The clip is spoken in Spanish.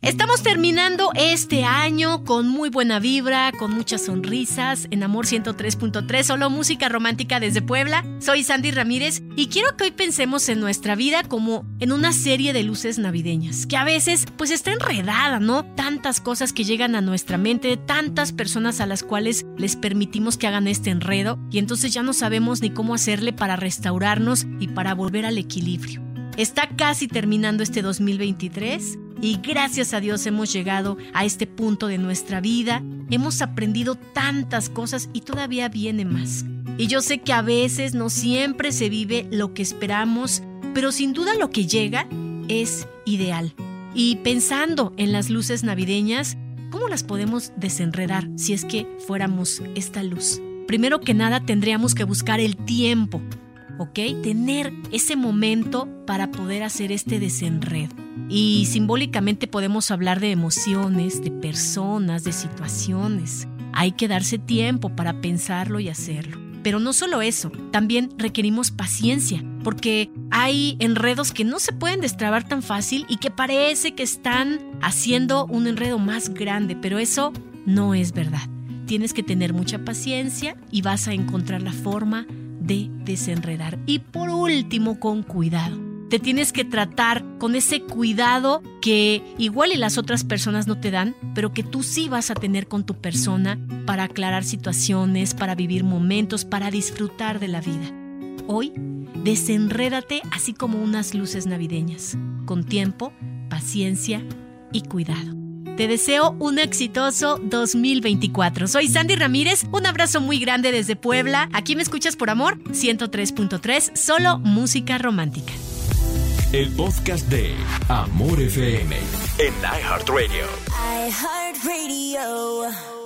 Estamos terminando este año con muy buena vibra, con muchas sonrisas, en Amor 103.3, solo música romántica desde Puebla. Soy Sandy Ramírez y quiero que hoy pensemos en nuestra vida como en una serie de luces navideñas, que a veces pues está enredada, ¿no? Tantas cosas que llegan a nuestra mente, tantas personas a las cuales les permitimos que hagan este enredo y entonces ya no sabemos ni cómo hacerle para restaurarnos y para volver al equilibrio. Está casi terminando este 2023 y gracias a Dios hemos llegado a este punto de nuestra vida. Hemos aprendido tantas cosas y todavía viene más. Y yo sé que a veces no siempre se vive lo que esperamos, pero sin duda lo que llega es ideal. Y pensando en las luces navideñas, ¿cómo las podemos desenredar si es que fuéramos esta luz? Primero que nada tendríamos que buscar el tiempo ¿ok? Tener ese momento para poder hacer este desenredo. Y simbólicamente podemos hablar de emociones, de personas, de situaciones. Hay que darse tiempo para pensarlo y hacerlo. Pero no solo eso, también requerimos paciencia, porque hay enredos que no se pueden destrabar tan fácil y que parece que están haciendo un enredo más grande, pero eso no es verdad. Tienes que tener mucha paciencia y vas a encontrar la forma de desenredar. Y por último, con cuidado. Te tienes que tratar con ese cuidado que igual y las otras personas no te dan, pero que tú sí vas a tener con tu persona para aclarar situaciones, para vivir momentos, para disfrutar de la vida. Hoy, desenrédate así como unas luces navideñas, con tiempo, paciencia y cuidado. Te deseo un exitoso 2024. Soy Sandy Ramírez, un abrazo muy grande desde Puebla. Aquí me escuchas por amor, 103.3, solo música romántica. El podcast de Amor FM en iHeartRadio. iHeartRadio.